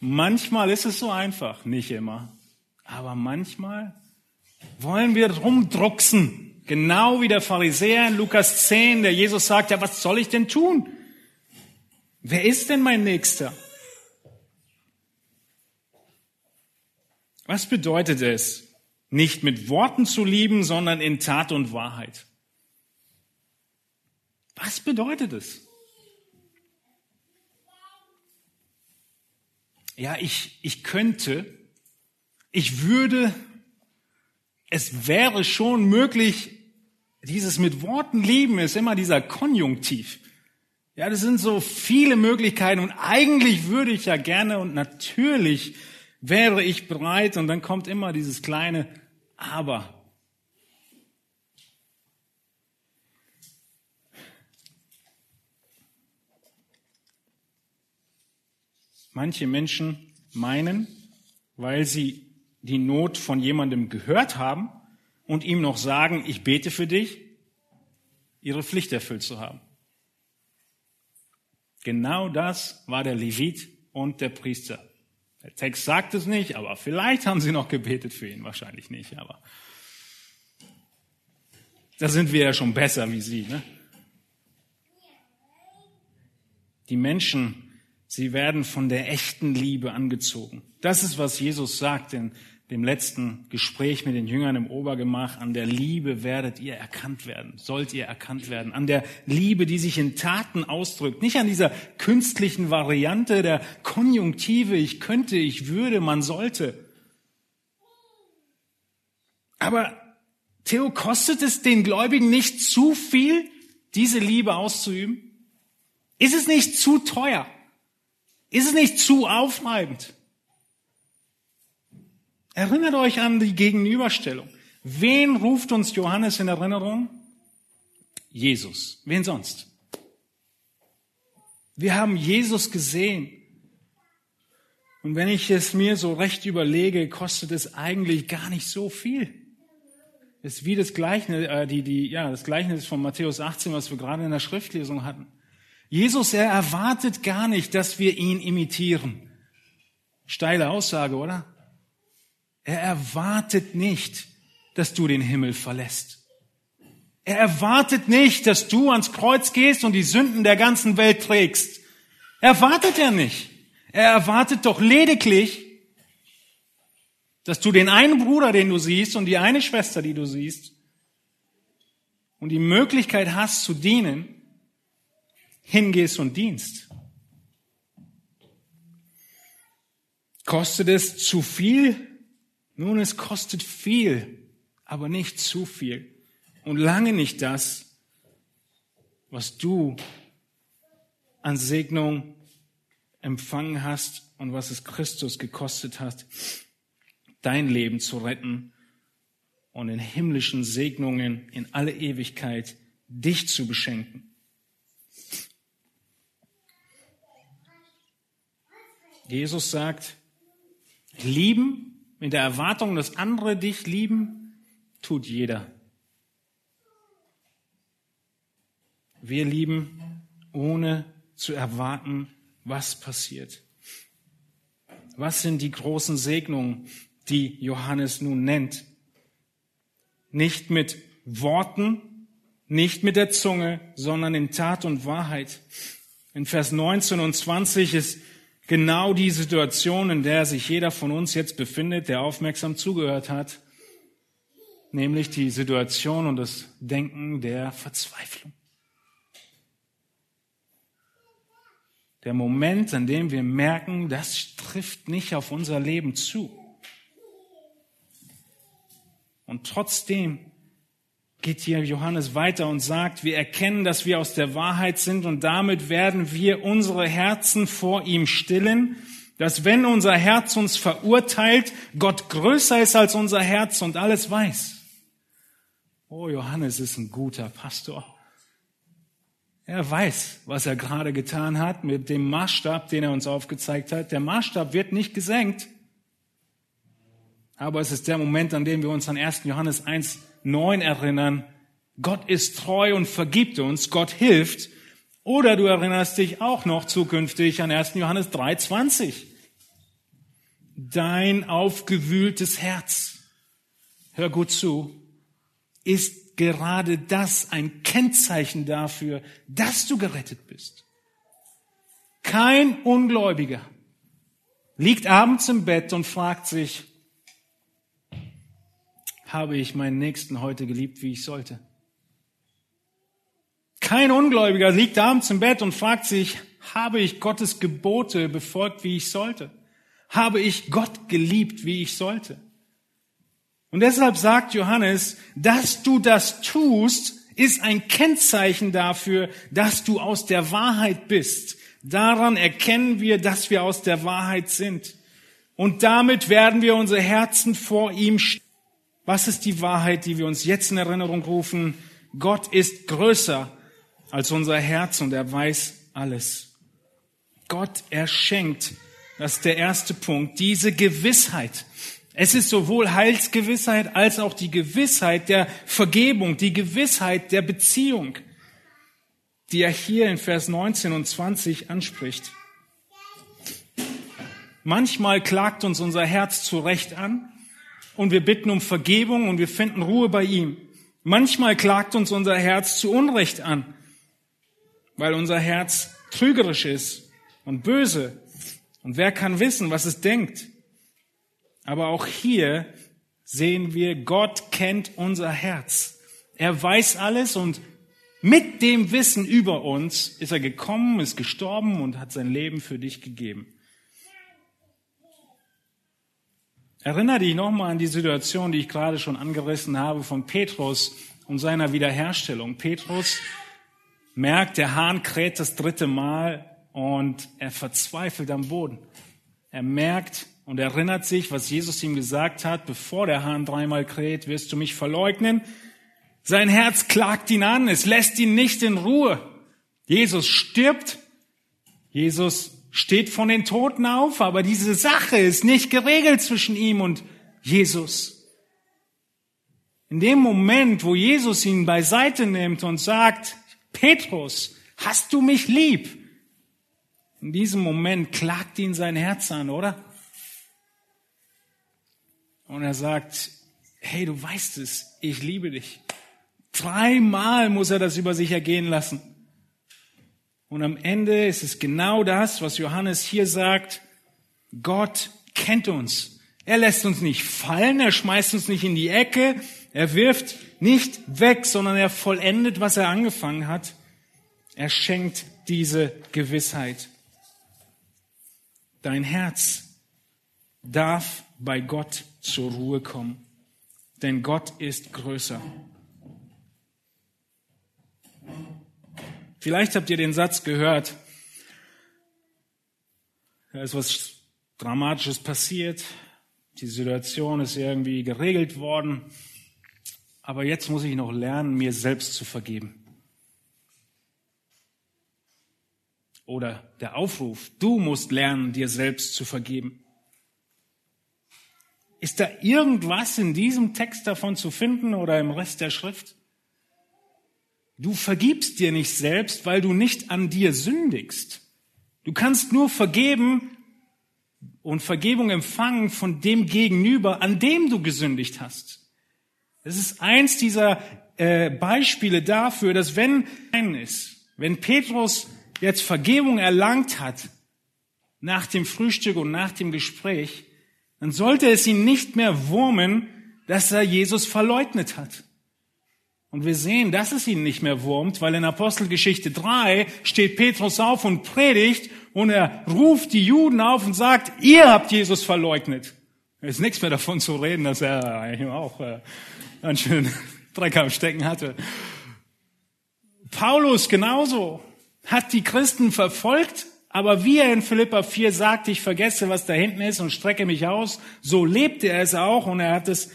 Manchmal ist es so einfach, nicht immer. Aber manchmal wollen wir rumdrucksen. Genau wie der Pharisäer in Lukas 10, der Jesus sagt, ja, was soll ich denn tun? Wer ist denn mein Nächster? Was bedeutet es, nicht mit Worten zu lieben, sondern in Tat und Wahrheit? Was bedeutet es? ja, ich, ich könnte, ich würde, es wäre schon möglich, dieses mit Worten lieben ist immer dieser Konjunktiv. Ja, das sind so viele Möglichkeiten und eigentlich würde ich ja gerne und natürlich wäre ich bereit und dann kommt immer dieses kleine Aber. Manche Menschen meinen, weil sie die Not von jemandem gehört haben und ihm noch sagen, ich bete für dich, ihre Pflicht erfüllt zu haben. Genau das war der Levit und der Priester. Der Text sagt es nicht, aber vielleicht haben sie noch gebetet für ihn, wahrscheinlich nicht, aber da sind wir ja schon besser wie sie. Ne? Die Menschen Sie werden von der echten Liebe angezogen. Das ist, was Jesus sagt in dem letzten Gespräch mit den Jüngern im Obergemach. An der Liebe werdet ihr erkannt werden, sollt ihr erkannt werden. An der Liebe, die sich in Taten ausdrückt. Nicht an dieser künstlichen Variante der Konjunktive, ich könnte, ich würde, man sollte. Aber Theo, kostet es den Gläubigen nicht zu viel, diese Liebe auszuüben? Ist es nicht zu teuer? Ist es nicht zu aufreibend? Erinnert euch an die Gegenüberstellung. Wen ruft uns Johannes in Erinnerung? Jesus. Wen sonst? Wir haben Jesus gesehen. Und wenn ich es mir so recht überlege, kostet es eigentlich gar nicht so viel. Es ist wie das Gleichnis, äh, die, die, ja, das Gleichnis von Matthäus 18, was wir gerade in der Schriftlesung hatten. Jesus, er erwartet gar nicht, dass wir ihn imitieren. Steile Aussage, oder? Er erwartet nicht, dass du den Himmel verlässt. Er erwartet nicht, dass du ans Kreuz gehst und die Sünden der ganzen Welt trägst. Erwartet er nicht. Er erwartet doch lediglich, dass du den einen Bruder, den du siehst, und die eine Schwester, die du siehst, und die Möglichkeit hast zu dienen, hingehst und dienst. Kostet es zu viel? Nun, es kostet viel, aber nicht zu viel. Und lange nicht das, was du an Segnung empfangen hast und was es Christus gekostet hat, dein Leben zu retten und in himmlischen Segnungen in alle Ewigkeit dich zu beschenken. Jesus sagt, lieben mit der Erwartung, dass andere dich lieben, tut jeder. Wir lieben, ohne zu erwarten, was passiert. Was sind die großen Segnungen, die Johannes nun nennt? Nicht mit Worten, nicht mit der Zunge, sondern in Tat und Wahrheit. In Vers 19 und 20 ist genau die Situation, in der sich jeder von uns jetzt befindet, der aufmerksam zugehört hat, nämlich die Situation und das Denken der Verzweiflung. Der Moment, an dem wir merken, das trifft nicht auf unser Leben zu. Und trotzdem geht hier Johannes weiter und sagt, wir erkennen, dass wir aus der Wahrheit sind und damit werden wir unsere Herzen vor ihm stillen, dass wenn unser Herz uns verurteilt, Gott größer ist als unser Herz und alles weiß. Oh, Johannes ist ein guter Pastor. Er weiß, was er gerade getan hat mit dem Maßstab, den er uns aufgezeigt hat. Der Maßstab wird nicht gesenkt. Aber es ist der Moment, an dem wir uns an 1. Johannes 1, 9 erinnern. Gott ist treu und vergibt uns. Gott hilft. Oder du erinnerst dich auch noch zukünftig an 1. Johannes 3, 20. Dein aufgewühltes Herz, hör gut zu, ist gerade das ein Kennzeichen dafür, dass du gerettet bist. Kein Ungläubiger liegt abends im Bett und fragt sich, habe ich meinen Nächsten heute geliebt, wie ich sollte? Kein Ungläubiger liegt abends im Bett und fragt sich, habe ich Gottes Gebote befolgt, wie ich sollte? Habe ich Gott geliebt, wie ich sollte? Und deshalb sagt Johannes, dass du das tust, ist ein Kennzeichen dafür, dass du aus der Wahrheit bist. Daran erkennen wir, dass wir aus der Wahrheit sind. Und damit werden wir unsere Herzen vor ihm. Was ist die Wahrheit, die wir uns jetzt in Erinnerung rufen? Gott ist größer als unser Herz und er weiß alles. Gott erschenkt, das ist der erste Punkt, diese Gewissheit, es ist sowohl Heilsgewissheit als auch die Gewissheit der Vergebung, die Gewissheit der Beziehung, die er hier in Vers 19 und 20 anspricht. Manchmal klagt uns unser Herz zu Recht an und wir bitten um Vergebung und wir finden Ruhe bei ihm. Manchmal klagt uns unser Herz zu Unrecht an, weil unser Herz trügerisch ist und böse. Und wer kann wissen, was es denkt? Aber auch hier sehen wir, Gott kennt unser Herz. Er weiß alles und mit dem Wissen über uns ist er gekommen, ist gestorben und hat sein Leben für dich gegeben. Erinnere dich nochmal an die Situation, die ich gerade schon angerissen habe von Petrus und seiner Wiederherstellung. Petrus merkt, der Hahn kräht das dritte Mal und er verzweifelt am Boden. Er merkt, und erinnert sich, was Jesus ihm gesagt hat, bevor der Hahn dreimal kräht, wirst du mich verleugnen. Sein Herz klagt ihn an, es lässt ihn nicht in Ruhe. Jesus stirbt, Jesus steht von den Toten auf, aber diese Sache ist nicht geregelt zwischen ihm und Jesus. In dem Moment, wo Jesus ihn beiseite nimmt und sagt, Petrus, hast du mich lieb? In diesem Moment klagt ihn sein Herz an, oder? Und er sagt, hey, du weißt es, ich liebe dich. Dreimal muss er das über sich ergehen lassen. Und am Ende ist es genau das, was Johannes hier sagt. Gott kennt uns. Er lässt uns nicht fallen, er schmeißt uns nicht in die Ecke, er wirft nicht weg, sondern er vollendet, was er angefangen hat. Er schenkt diese Gewissheit. Dein Herz darf bei Gott zur Ruhe kommen, denn Gott ist größer. Vielleicht habt ihr den Satz gehört, da ist was Dramatisches passiert, die Situation ist irgendwie geregelt worden, aber jetzt muss ich noch lernen, mir selbst zu vergeben. Oder der Aufruf, du musst lernen, dir selbst zu vergeben. Ist da irgendwas in diesem Text davon zu finden oder im Rest der Schrift? Du vergibst dir nicht selbst, weil du nicht an dir sündigst. Du kannst nur vergeben und Vergebung empfangen von dem Gegenüber, an dem du gesündigt hast. Das ist eins dieser äh, Beispiele dafür, dass wenn ist, wenn Petrus jetzt Vergebung erlangt hat nach dem Frühstück und nach dem Gespräch, dann sollte es ihn nicht mehr wurmen, dass er Jesus verleugnet hat. Und wir sehen, dass es ihn nicht mehr wurmt, weil in Apostelgeschichte 3 steht Petrus auf und predigt und er ruft die Juden auf und sagt, ihr habt Jesus verleugnet. Es ist nichts mehr davon zu reden, dass er eigentlich auch äh, einen schönen Dreck am Stecken hatte. Paulus genauso hat die Christen verfolgt, aber wie er in Philippa 4 sagt, ich vergesse, was da hinten ist und strecke mich aus, so lebte er es auch und er hat es,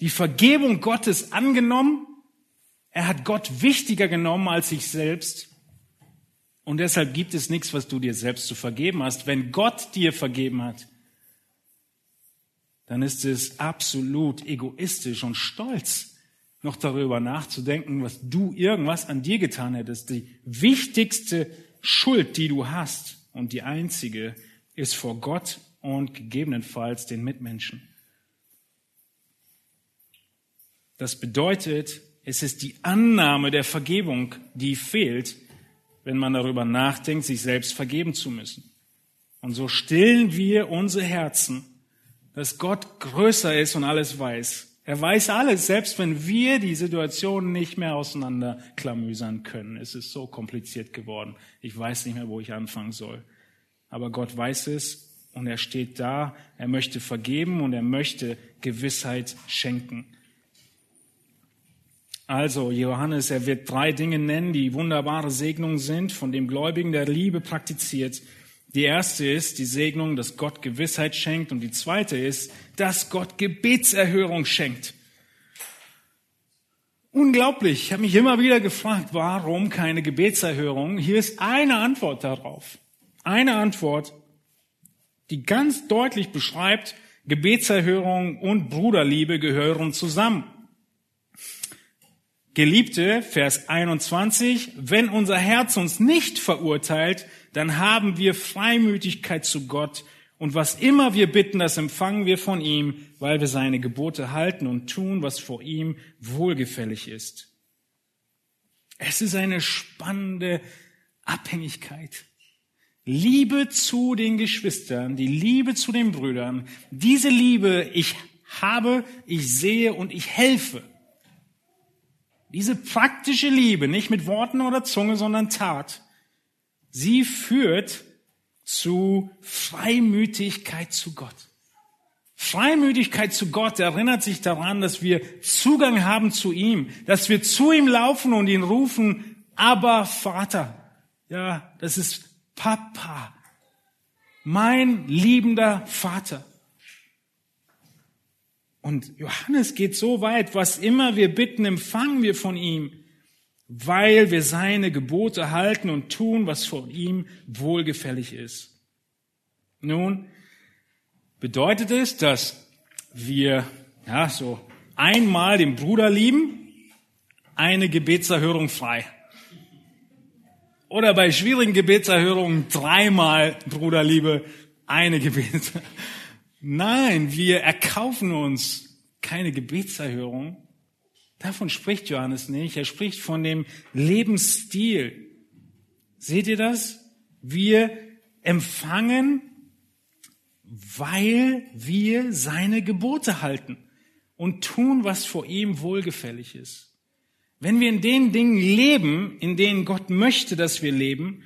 die Vergebung Gottes angenommen er hat Gott wichtiger genommen als sich selbst. Und deshalb gibt es nichts, was du dir selbst zu vergeben hast. Wenn Gott dir vergeben hat, dann ist es absolut egoistisch und stolz, noch darüber nachzudenken, was du irgendwas an dir getan hättest. Die wichtigste Schuld, die du hast und die einzige, ist vor Gott und gegebenenfalls den Mitmenschen. Das bedeutet, es ist die Annahme der Vergebung, die fehlt, wenn man darüber nachdenkt, sich selbst vergeben zu müssen. Und so stillen wir unsere Herzen, dass Gott größer ist und alles weiß. Er weiß alles, selbst wenn wir die Situation nicht mehr auseinanderklamüsern können. Es ist so kompliziert geworden. Ich weiß nicht mehr, wo ich anfangen soll. Aber Gott weiß es und er steht da. Er möchte vergeben und er möchte Gewissheit schenken. Also Johannes, er wird drei Dinge nennen, die wunderbare Segnungen sind, von dem Gläubigen der Liebe praktiziert. Die erste ist die Segnung, dass Gott Gewissheit schenkt und die zweite ist, dass Gott Gebetserhörung schenkt. Unglaublich. Ich habe mich immer wieder gefragt, warum keine Gebetserhörung. Hier ist eine Antwort darauf. Eine Antwort, die ganz deutlich beschreibt, Gebetserhörung und Bruderliebe gehören zusammen. Geliebte, Vers 21, wenn unser Herz uns nicht verurteilt, dann haben wir Freimütigkeit zu Gott und was immer wir bitten, das empfangen wir von ihm, weil wir seine Gebote halten und tun, was vor ihm wohlgefällig ist. Es ist eine spannende Abhängigkeit. Liebe zu den Geschwistern, die Liebe zu den Brüdern, diese Liebe, ich habe, ich sehe und ich helfe. Diese praktische Liebe, nicht mit Worten oder Zunge, sondern Tat, sie führt zu Freimütigkeit zu Gott. Freimütigkeit zu Gott erinnert sich daran, dass wir Zugang haben zu ihm, dass wir zu ihm laufen und ihn rufen, aber Vater. Ja, das ist Papa. Mein liebender Vater. Und Johannes geht so weit, was immer wir bitten, empfangen wir von ihm, weil wir seine Gebote halten und tun, was von ihm wohlgefällig ist. Nun, bedeutet es, dass wir, ja, so einmal den Bruder lieben, eine Gebetserhörung frei. Oder bei schwierigen Gebetserhörungen dreimal Bruderliebe, eine Gebetserhörung. Nein, wir erkaufen uns keine Gebetserhörung. Davon spricht Johannes nicht. Er spricht von dem Lebensstil. Seht ihr das? Wir empfangen, weil wir seine Gebote halten und tun, was vor ihm wohlgefällig ist. Wenn wir in den Dingen leben, in denen Gott möchte, dass wir leben,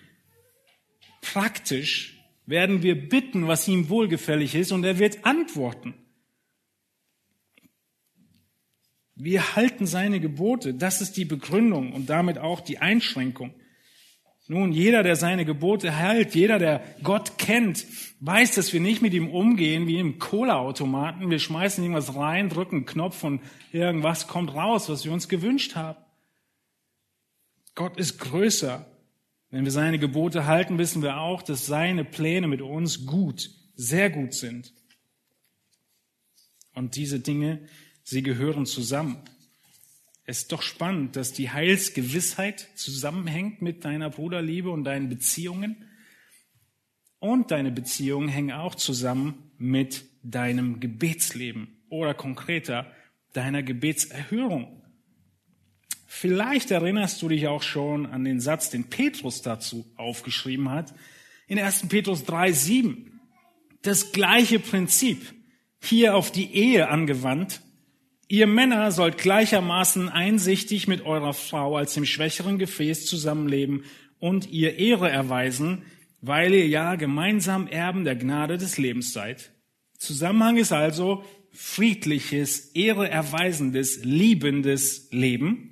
praktisch werden wir bitten, was ihm wohlgefällig ist, und er wird antworten. Wir halten seine Gebote. Das ist die Begründung und damit auch die Einschränkung. Nun, jeder, der seine Gebote hält, jeder, der Gott kennt, weiß, dass wir nicht mit ihm umgehen wie im Cola-Automaten. Wir schmeißen irgendwas rein, drücken einen Knopf und irgendwas kommt raus, was wir uns gewünscht haben. Gott ist größer. Wenn wir seine Gebote halten, wissen wir auch, dass seine Pläne mit uns gut, sehr gut sind. Und diese Dinge, sie gehören zusammen. Es ist doch spannend, dass die Heilsgewissheit zusammenhängt mit deiner Bruderliebe und deinen Beziehungen. Und deine Beziehungen hängen auch zusammen mit deinem Gebetsleben oder konkreter deiner Gebetserhörung. Vielleicht erinnerst du dich auch schon an den Satz, den Petrus dazu aufgeschrieben hat, in 1. Petrus 3, 7. Das gleiche Prinzip hier auf die Ehe angewandt. Ihr Männer sollt gleichermaßen einsichtig mit eurer Frau als dem schwächeren Gefäß zusammenleben und ihr Ehre erweisen, weil ihr ja gemeinsam Erben der Gnade des Lebens seid. Zusammenhang ist also friedliches, ehreerweisendes, liebendes Leben.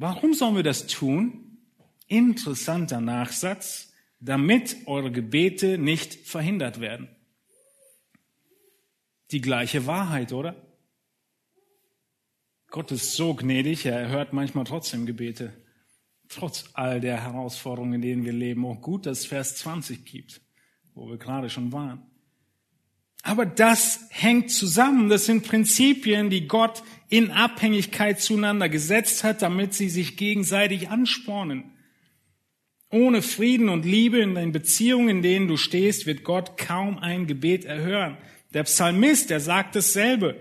Warum sollen wir das tun? Interessanter Nachsatz, damit eure Gebete nicht verhindert werden. Die gleiche Wahrheit, oder? Gott ist so gnädig, er hört manchmal trotzdem Gebete. Trotz all der Herausforderungen, in denen wir leben. Auch gut, dass es Vers 20 gibt, wo wir gerade schon waren. Aber das hängt zusammen. Das sind Prinzipien, die Gott in Abhängigkeit zueinander gesetzt hat, damit sie sich gegenseitig anspornen. Ohne Frieden und Liebe in den Beziehungen, in denen du stehst, wird Gott kaum ein Gebet erhören. Der Psalmist, der sagt dasselbe.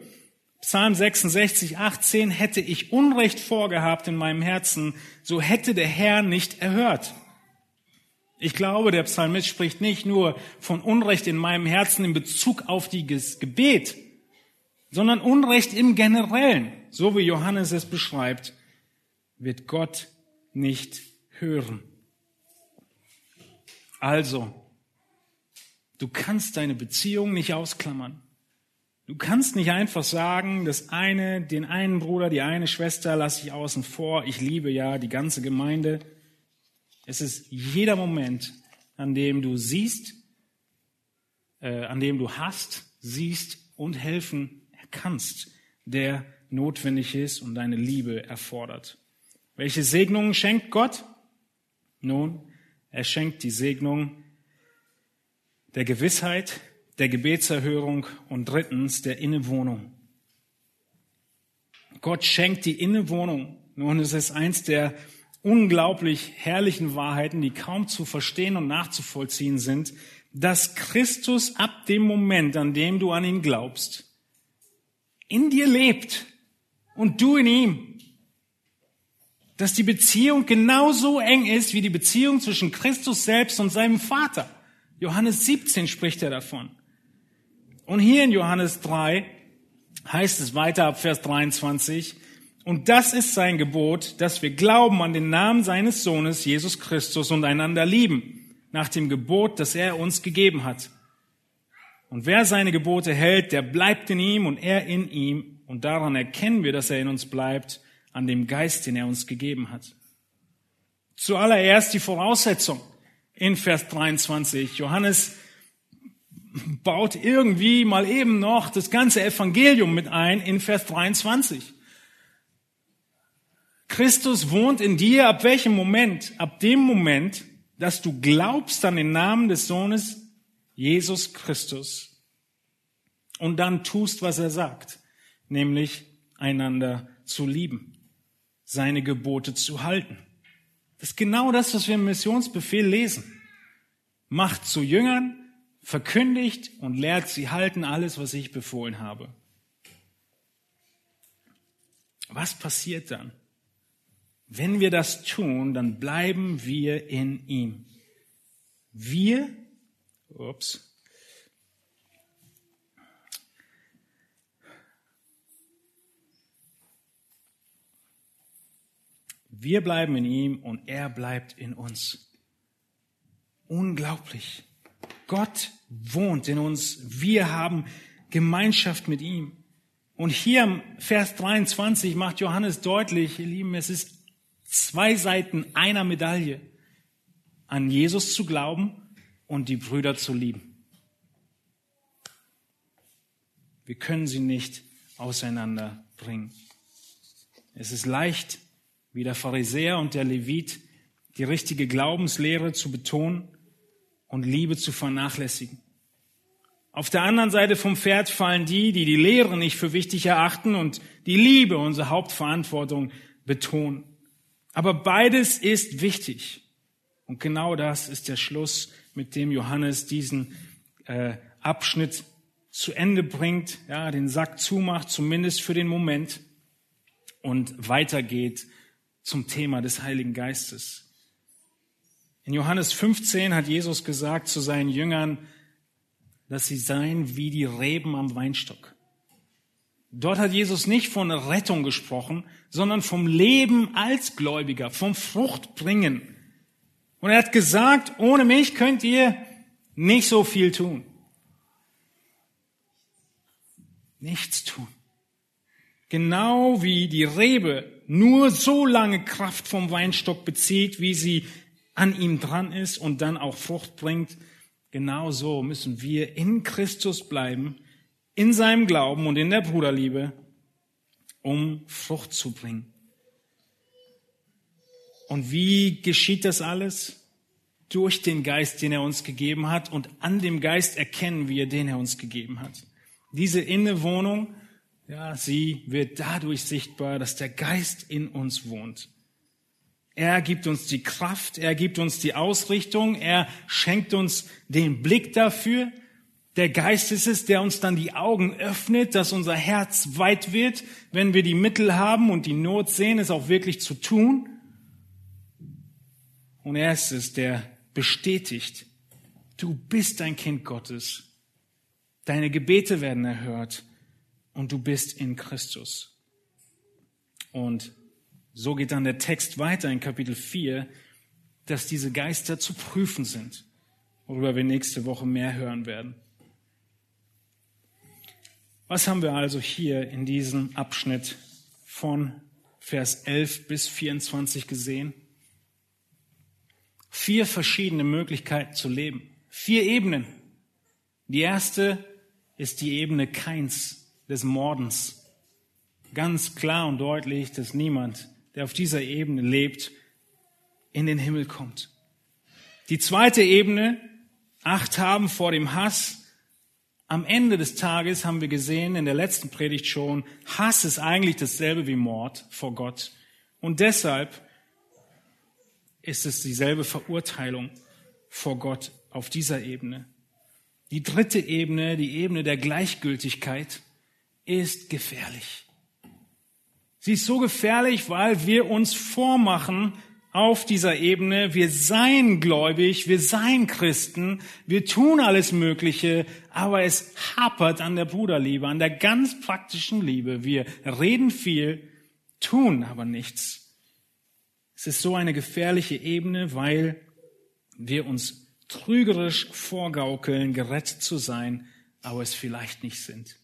Psalm 66, 18, hätte ich Unrecht vorgehabt in meinem Herzen, so hätte der Herr nicht erhört. Ich glaube, der Psalmist spricht nicht nur von Unrecht in meinem Herzen in Bezug auf das Gebet, sondern Unrecht im Generellen, so wie Johannes es beschreibt, wird Gott nicht hören. Also, du kannst deine Beziehung nicht ausklammern. Du kannst nicht einfach sagen, das eine, den einen Bruder, die eine Schwester lasse ich außen vor. Ich liebe ja die ganze Gemeinde. Es ist jeder Moment, an dem du siehst, äh, an dem du hast, siehst und helfen kannst, der notwendig ist und deine Liebe erfordert. Welche Segnungen schenkt Gott? Nun, er schenkt die Segnung der Gewissheit, der Gebetserhörung und drittens der Innewohnung. Gott schenkt die Innewohnung. Nun, es ist eins der unglaublich herrlichen Wahrheiten, die kaum zu verstehen und nachzuvollziehen sind, dass Christus ab dem Moment, an dem du an ihn glaubst, in dir lebt und du in ihm. Dass die Beziehung genauso eng ist wie die Beziehung zwischen Christus selbst und seinem Vater. Johannes 17 spricht er davon. Und hier in Johannes 3 heißt es weiter ab Vers 23, und das ist sein Gebot, dass wir glauben an den Namen seines Sohnes, Jesus Christus, und einander lieben, nach dem Gebot, das er uns gegeben hat. Und wer seine Gebote hält, der bleibt in ihm und er in ihm. Und daran erkennen wir, dass er in uns bleibt, an dem Geist, den er uns gegeben hat. Zuallererst die Voraussetzung in Vers 23. Johannes baut irgendwie mal eben noch das ganze Evangelium mit ein in Vers 23. Christus wohnt in dir ab welchem Moment? Ab dem Moment, dass du glaubst an den Namen des Sohnes Jesus Christus und dann tust, was er sagt, nämlich einander zu lieben, seine Gebote zu halten. Das ist genau das, was wir im Missionsbefehl lesen. Macht zu Jüngern, verkündigt und lehrt sie halten alles, was ich befohlen habe. Was passiert dann? Wenn wir das tun, dann bleiben wir in ihm. Wir, ups, Wir bleiben in ihm und er bleibt in uns. Unglaublich. Gott wohnt in uns. Wir haben Gemeinschaft mit ihm. Und hier im Vers 23 macht Johannes deutlich, ihr Lieben, es ist zwei Seiten einer Medaille. An Jesus zu glauben und die Brüder zu lieben. Wir können sie nicht auseinanderbringen. Es ist leicht, wie der Pharisäer und der Levit, die richtige Glaubenslehre zu betonen und Liebe zu vernachlässigen. Auf der anderen Seite vom Pferd fallen die, die die Lehre nicht für wichtig erachten und die Liebe, unsere Hauptverantwortung, betonen. Aber beides ist wichtig. Und genau das ist der Schluss, mit dem Johannes diesen äh, Abschnitt zu Ende bringt, ja, den Sack zumacht, zumindest für den Moment, und weitergeht zum Thema des Heiligen Geistes. In Johannes 15 hat Jesus gesagt zu seinen Jüngern, dass sie seien wie die Reben am Weinstock. Dort hat Jesus nicht von Rettung gesprochen, sondern vom Leben als Gläubiger, vom Fruchtbringen. Und er hat gesagt, ohne mich könnt ihr nicht so viel tun. Nichts tun. Genau wie die Rebe nur so lange Kraft vom Weinstock bezieht, wie sie an ihm dran ist und dann auch Frucht bringt, genau so müssen wir in Christus bleiben, in seinem Glauben und in der Bruderliebe, um Frucht zu bringen. Und wie geschieht das alles? Durch den Geist, den er uns gegeben hat und an dem Geist erkennen wir, den er uns gegeben hat. Diese Innewohnung ja, sie wird dadurch sichtbar, dass der Geist in uns wohnt. Er gibt uns die Kraft, er gibt uns die Ausrichtung, er schenkt uns den Blick dafür. Der Geist ist es, der uns dann die Augen öffnet, dass unser Herz weit wird, wenn wir die Mittel haben und die Not sehen, es auch wirklich zu tun. Und er ist es, der bestätigt, du bist ein Kind Gottes. Deine Gebete werden erhört und du bist in Christus. Und so geht dann der Text weiter in Kapitel 4, dass diese Geister zu prüfen sind, worüber wir nächste Woche mehr hören werden. Was haben wir also hier in diesem Abschnitt von Vers 11 bis 24 gesehen? Vier verschiedene Möglichkeiten zu leben. Vier Ebenen. Die erste ist die Ebene Keins des Mordens. Ganz klar und deutlich, dass niemand, der auf dieser Ebene lebt, in den Himmel kommt. Die zweite Ebene, Acht haben vor dem Hass. Am Ende des Tages haben wir gesehen, in der letzten Predigt schon, Hass ist eigentlich dasselbe wie Mord vor Gott. Und deshalb ist es dieselbe Verurteilung vor Gott auf dieser Ebene. Die dritte Ebene, die Ebene der Gleichgültigkeit, ist gefährlich. Sie ist so gefährlich, weil wir uns vormachen auf dieser Ebene, wir seien gläubig, wir seien Christen, wir tun alles Mögliche, aber es hapert an der Bruderliebe, an der ganz praktischen Liebe. Wir reden viel, tun aber nichts. Es ist so eine gefährliche Ebene, weil wir uns trügerisch vorgaukeln, gerettet zu sein, aber es vielleicht nicht sind.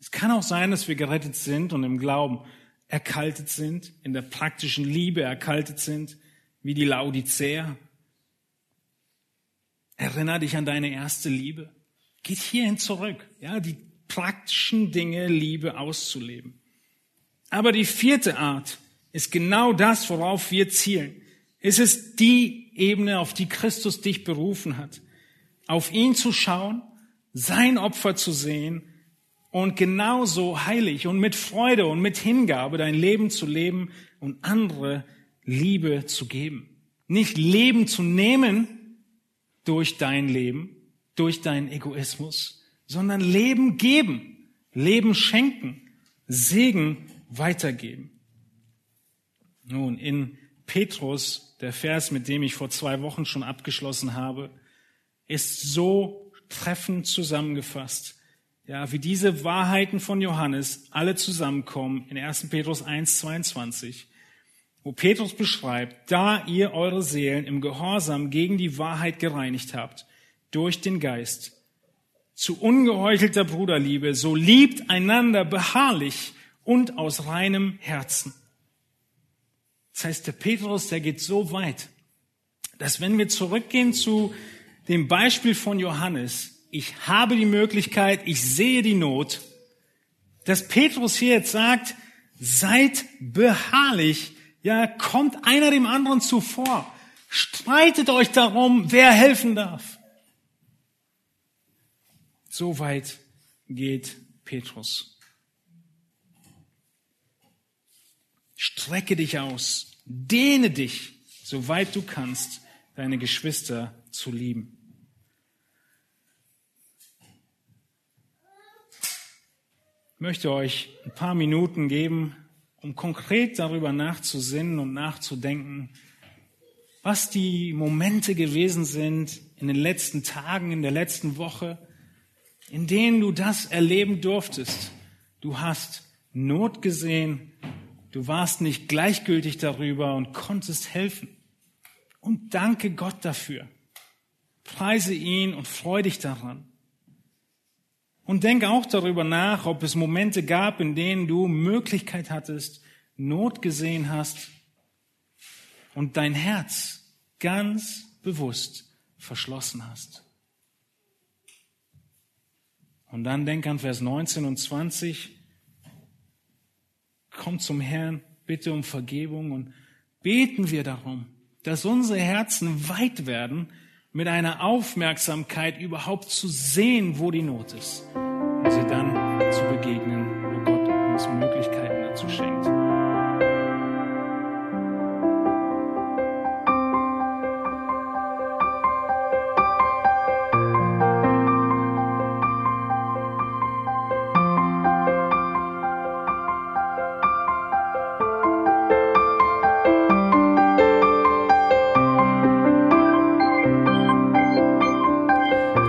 Es kann auch sein, dass wir gerettet sind und im Glauben erkaltet sind, in der praktischen Liebe erkaltet sind, wie die Laodicea. Erinner dich an deine erste Liebe. Geht hierhin zurück, ja, die praktischen Dinge Liebe auszuleben. Aber die vierte Art ist genau das, worauf wir zielen. Es ist die Ebene, auf die Christus dich berufen hat. Auf ihn zu schauen, sein Opfer zu sehen und genauso heilig und mit Freude und mit Hingabe dein Leben zu leben und andere Liebe zu geben. Nicht Leben zu nehmen durch dein Leben, durch deinen Egoismus, sondern Leben geben, Leben schenken, Segen weitergeben. Nun, in Petrus, der Vers, mit dem ich vor zwei Wochen schon abgeschlossen habe, ist so treffend zusammengefasst. Ja, wie diese Wahrheiten von Johannes alle zusammenkommen in 1. Petrus 1, 22, wo Petrus beschreibt, da ihr eure Seelen im Gehorsam gegen die Wahrheit gereinigt habt, durch den Geist, zu ungeheuchelter Bruderliebe, so liebt einander beharrlich und aus reinem Herzen. Das heißt, der Petrus, der geht so weit, dass wenn wir zurückgehen zu dem Beispiel von Johannes, ich habe die Möglichkeit, ich sehe die Not, dass Petrus hier jetzt sagt, seid beharrlich, ja, kommt einer dem anderen zuvor, streitet euch darum, wer helfen darf. So weit geht Petrus. Strecke dich aus, dehne dich, soweit du kannst, deine Geschwister zu lieben. Möchte euch ein paar Minuten geben, um konkret darüber nachzusinnen und nachzudenken, was die Momente gewesen sind in den letzten Tagen, in der letzten Woche, in denen du das erleben durftest. Du hast Not gesehen, Du warst nicht gleichgültig darüber und konntest helfen. Und danke Gott dafür. Preise ihn und freu dich daran. Und denk auch darüber nach, ob es Momente gab, in denen du Möglichkeit hattest, Not gesehen hast und dein Herz ganz bewusst verschlossen hast. Und dann denk an Vers 19 und 20 komm zum Herrn, bitte um Vergebung und beten wir darum, dass unsere Herzen weit werden, mit einer Aufmerksamkeit überhaupt zu sehen, wo die Not ist, und sie dann zu begegnen, wo Gott uns Möglichkeiten